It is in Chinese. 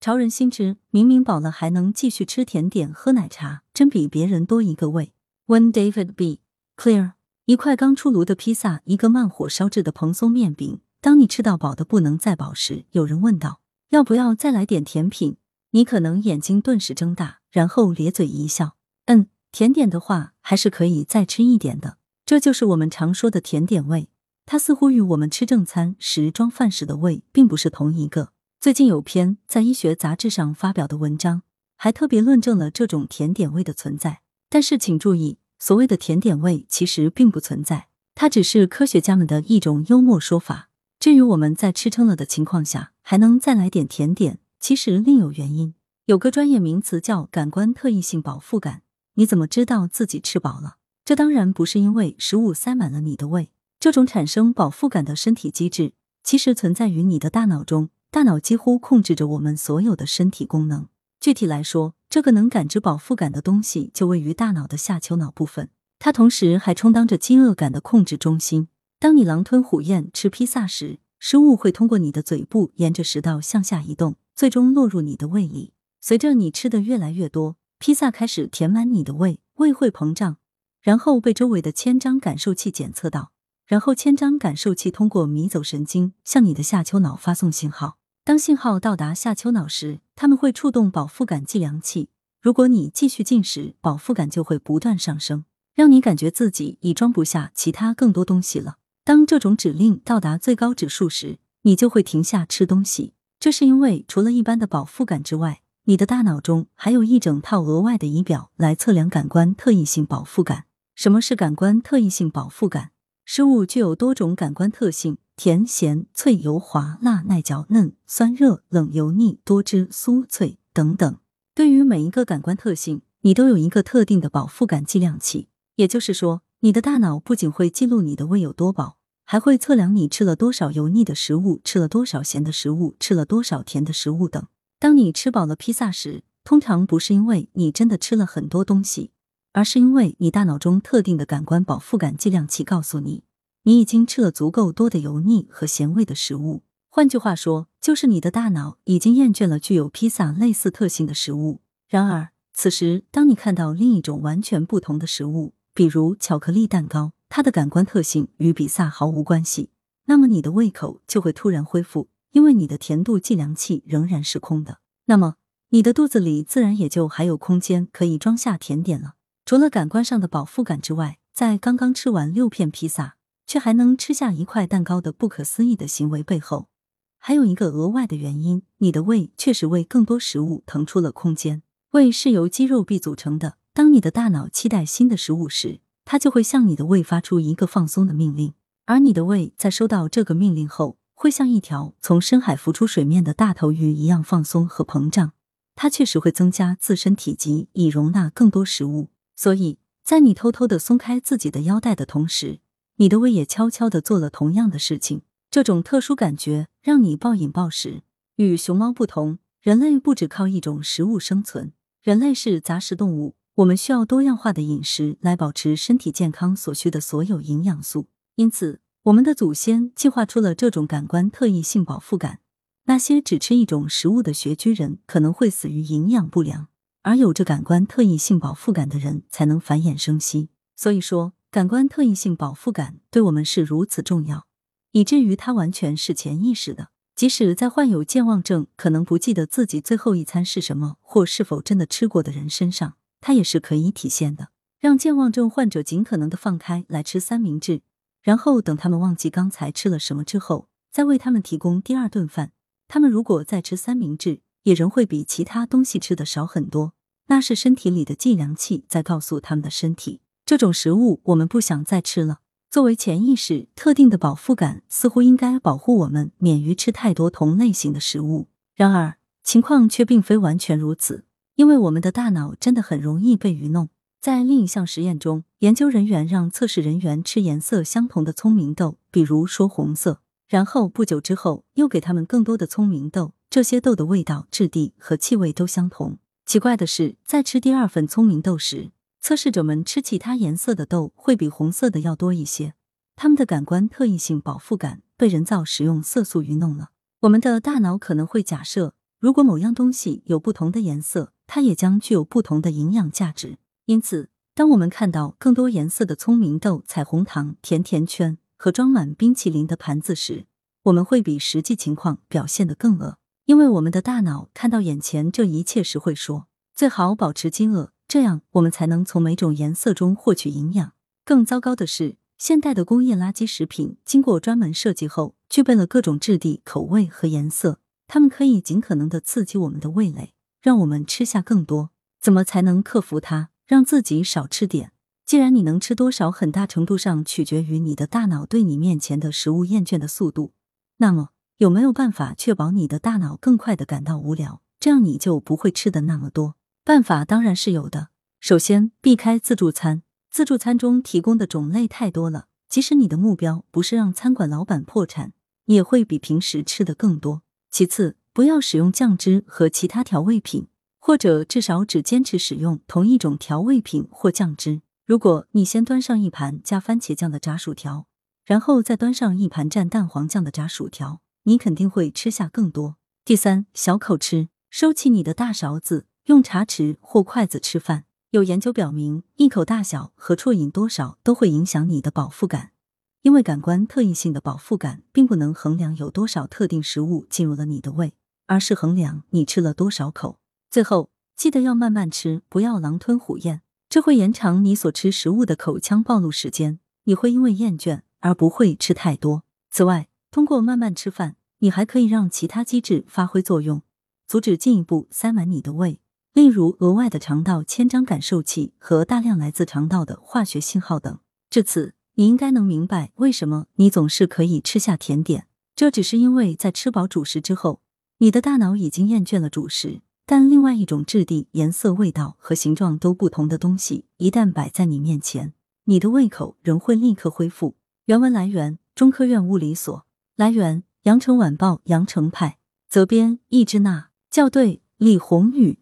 潮人心知，明明饱了还能继续吃甜点、喝奶茶，真比别人多一个胃。When David B. Clear，一块刚出炉的披萨，一个慢火烧制的蓬松面饼。当你吃到饱的不能再饱时，有人问道：“要不要再来点甜品？”你可能眼睛顿时睁大，然后咧嘴一笑：“嗯，甜点的话还是可以再吃一点的。”这就是我们常说的甜点味，它似乎与我们吃正餐时装饭时的胃并不是同一个。最近有篇在医学杂志上发表的文章，还特别论证了这种甜点味的存在。但是请注意，所谓的甜点味其实并不存在，它只是科学家们的一种幽默说法。至于我们在吃撑了的情况下还能再来点甜点，其实另有原因。有个专业名词叫感官特异性饱腹感。你怎么知道自己吃饱了？这当然不是因为食物塞满了你的胃。这种产生饱腹感的身体机制，其实存在于你的大脑中。大脑几乎控制着我们所有的身体功能。具体来说，这个能感知饱腹感的东西就位于大脑的下丘脑部分，它同时还充当着饥饿感的控制中心。当你狼吞虎咽吃披萨时，食物会通过你的嘴部沿着食道向下移动，最终落入你的胃里。随着你吃的越来越多，披萨开始填满你的胃，胃会膨胀，然后被周围的千张感受器检测到。然后，千张感受器通过迷走神经向你的下丘脑发送信号。当信号到达下丘脑时，他们会触动饱腹感计量器。如果你继续进食，饱腹感就会不断上升，让你感觉自己已装不下其他更多东西了。当这种指令到达最高指数时，你就会停下吃东西。这是因为除了一般的饱腹感之外，你的大脑中还有一整套额外的仪表来测量感官特异性饱腹感。什么是感官特异性饱腹感？食物具有多种感官特性：甜、咸、脆、油、滑、辣、耐嚼、嫩、酸、热、冷、油腻、多汁、酥、脆等等。对于每一个感官特性，你都有一个特定的饱腹感计量器。也就是说，你的大脑不仅会记录你的胃有多饱，还会测量你吃了多少油腻的食物，吃了多少咸的食物，吃了多少甜的食物等。当你吃饱了披萨时，通常不是因为你真的吃了很多东西。而是因为你大脑中特定的感官饱腹感计量器告诉你，你已经吃了足够多的油腻和咸味的食物。换句话说，就是你的大脑已经厌倦了具有披萨类似特性的食物。然而，此时当你看到另一种完全不同的食物，比如巧克力蛋糕，它的感官特性与比萨毫无关系，那么你的胃口就会突然恢复，因为你的甜度计量器仍然是空的。那么，你的肚子里自然也就还有空间可以装下甜点了。除了感官上的饱腹感之外，在刚刚吃完六片披萨却还能吃下一块蛋糕的不可思议的行为背后，还有一个额外的原因：你的胃确实为更多食物腾出了空间。胃是由肌肉壁组成的，当你的大脑期待新的食物时，它就会向你的胃发出一个放松的命令，而你的胃在收到这个命令后，会像一条从深海浮出水面的大头鱼一样放松和膨胀。它确实会增加自身体积，以容纳更多食物。所以在你偷偷的松开自己的腰带的同时，你的胃也悄悄的做了同样的事情。这种特殊感觉让你暴饮暴食。与熊猫不同，人类不只靠一种食物生存，人类是杂食动物，我们需要多样化的饮食来保持身体健康所需的所有营养素。因此，我们的祖先进化出了这种感官特异性饱腹感。那些只吃一种食物的穴居人可能会死于营养不良。而有着感官特异性饱腹感的人才能繁衍生息。所以说，感官特异性饱腹感对我们是如此重要，以至于它完全是潜意识的。即使在患有健忘症、可能不记得自己最后一餐是什么或是否真的吃过的人身上，它也是可以体现的。让健忘症患者尽可能的放开来吃三明治，然后等他们忘记刚才吃了什么之后，再为他们提供第二顿饭。他们如果再吃三明治，也仍会比其他东西吃的少很多。那是身体里的计量器在告诉他们的身体，这种食物我们不想再吃了。作为潜意识特定的饱腹感，似乎应该保护我们免于吃太多同类型的食物。然而，情况却并非完全如此，因为我们的大脑真的很容易被愚弄。在另一项实验中，研究人员让测试人员吃颜色相同的聪明豆，比如说红色，然后不久之后又给他们更多的聪明豆，这些豆的味道、质地和气味都相同。奇怪的是，在吃第二份聪明豆时，测试者们吃其他颜色的豆会比红色的要多一些。他们的感官特异性饱腹感被人造食用色素愚弄了。我们的大脑可能会假设，如果某样东西有不同的颜色，它也将具有不同的营养价值。因此，当我们看到更多颜色的聪明豆、彩虹糖、甜甜圈和装满冰淇淋的盘子时，我们会比实际情况表现得更饿，因为我们的大脑看到眼前这一切时会说：“最好保持饥饿，这样我们才能从每种颜色中获取营养。”更糟糕的是，现代的工业垃圾食品经过专门设计后，具备了各种质地、口味和颜色，它们可以尽可能的刺激我们的味蕾，让我们吃下更多。怎么才能克服它？让自己少吃点。既然你能吃多少，很大程度上取决于你的大脑对你面前的食物厌倦的速度。那么，有没有办法确保你的大脑更快的感到无聊，这样你就不会吃的那么多？办法当然是有的。首先，避开自助餐。自助餐中提供的种类太多了，即使你的目标不是让餐馆老板破产，你也会比平时吃的更多。其次，不要使用酱汁和其他调味品。或者至少只坚持使用同一种调味品或酱汁。如果你先端上一盘加番茄酱的炸薯条，然后再端上一盘蘸蛋黄酱的炸薯条，你肯定会吃下更多。第三，小口吃，收起你的大勺子，用茶匙或筷子吃饭。有研究表明，一口大小和啜饮多少都会影响你的饱腹感，因为感官特异性的饱腹感并不能衡量有多少特定食物进入了你的胃，而是衡量你吃了多少口。最后，记得要慢慢吃，不要狼吞虎咽，这会延长你所吃食物的口腔暴露时间，你会因为厌倦而不会吃太多。此外，通过慢慢吃饭，你还可以让其他机制发挥作用，阻止进一步塞满你的胃，例如额外的肠道牵张感受器和大量来自肠道的化学信号等。至此，你应该能明白为什么你总是可以吃下甜点，这只是因为在吃饱主食之后，你的大脑已经厌倦了主食。但另外一种质地、颜色、味道和形状都不同的东西，一旦摆在你面前，你的胃口仍会立刻恢复。原文来源：中科院物理所。来源：羊城晚报羊城派。责编：易之娜。校对：李红宇。